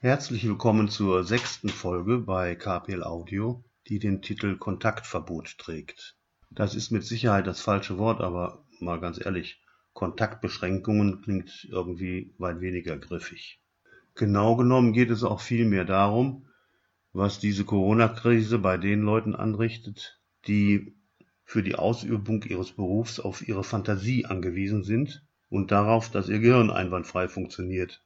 Herzlich willkommen zur sechsten Folge bei KPL Audio, die den Titel Kontaktverbot trägt. Das ist mit Sicherheit das falsche Wort, aber mal ganz ehrlich, Kontaktbeschränkungen klingt irgendwie weit weniger griffig. Genau genommen geht es auch vielmehr darum, was diese Corona-Krise bei den Leuten anrichtet, die für die Ausübung ihres Berufs auf ihre Fantasie angewiesen sind und darauf, dass ihr Gehirn einwandfrei funktioniert.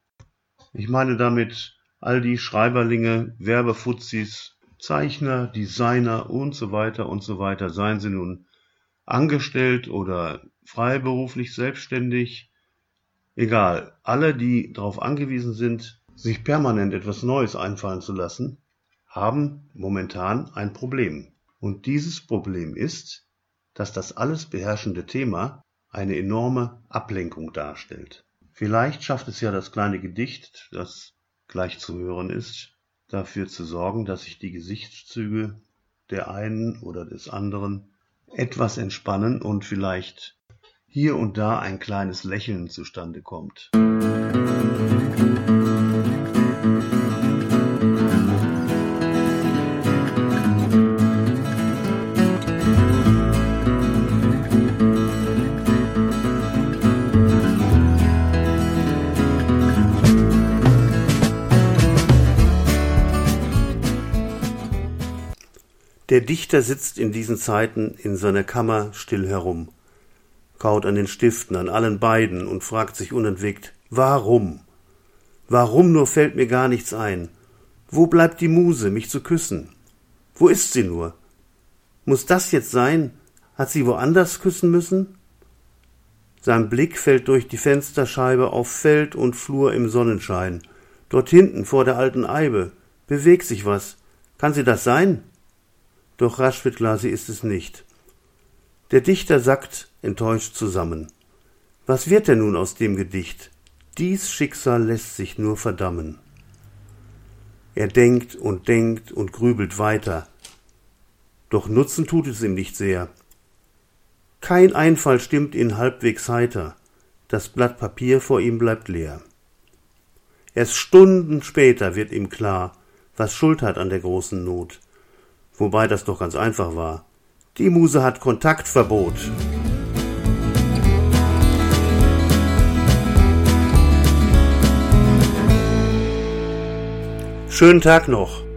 Ich meine damit all die Schreiberlinge, Werbefuzis, Zeichner, Designer und so weiter und so weiter, seien sie nun angestellt oder freiberuflich selbstständig, egal, alle, die darauf angewiesen sind, sich permanent etwas Neues einfallen zu lassen, haben momentan ein Problem. Und dieses Problem ist, dass das alles beherrschende Thema eine enorme Ablenkung darstellt. Vielleicht schafft es ja das kleine Gedicht, das gleich zu hören ist, dafür zu sorgen, dass sich die Gesichtszüge der einen oder des anderen etwas entspannen und vielleicht hier und da ein kleines Lächeln zustande kommt. Musik Der Dichter sitzt in diesen Zeiten in seiner Kammer still herum, kaut an den Stiften, an allen beiden und fragt sich unentwegt, warum? Warum nur fällt mir gar nichts ein? Wo bleibt die Muse, mich zu küssen? Wo ist sie nur? Muß das jetzt sein? Hat sie woanders küssen müssen? Sein Blick fällt durch die Fensterscheibe auf Feld und Flur im Sonnenschein. Dort hinten vor der alten Eibe bewegt sich was. Kann sie das sein? Doch rasch wird klar, sie ist es nicht. Der Dichter sackt enttäuscht zusammen. Was wird denn nun aus dem Gedicht? Dies Schicksal lässt sich nur verdammen. Er denkt und denkt und grübelt weiter. Doch Nutzen tut es ihm nicht sehr. Kein Einfall stimmt ihn halbwegs heiter. Das Blatt Papier vor ihm bleibt leer. Erst Stunden später wird ihm klar, was Schuld hat an der großen Not wobei das doch ganz einfach war. Die Muse hat Kontaktverbot. Schönen Tag noch.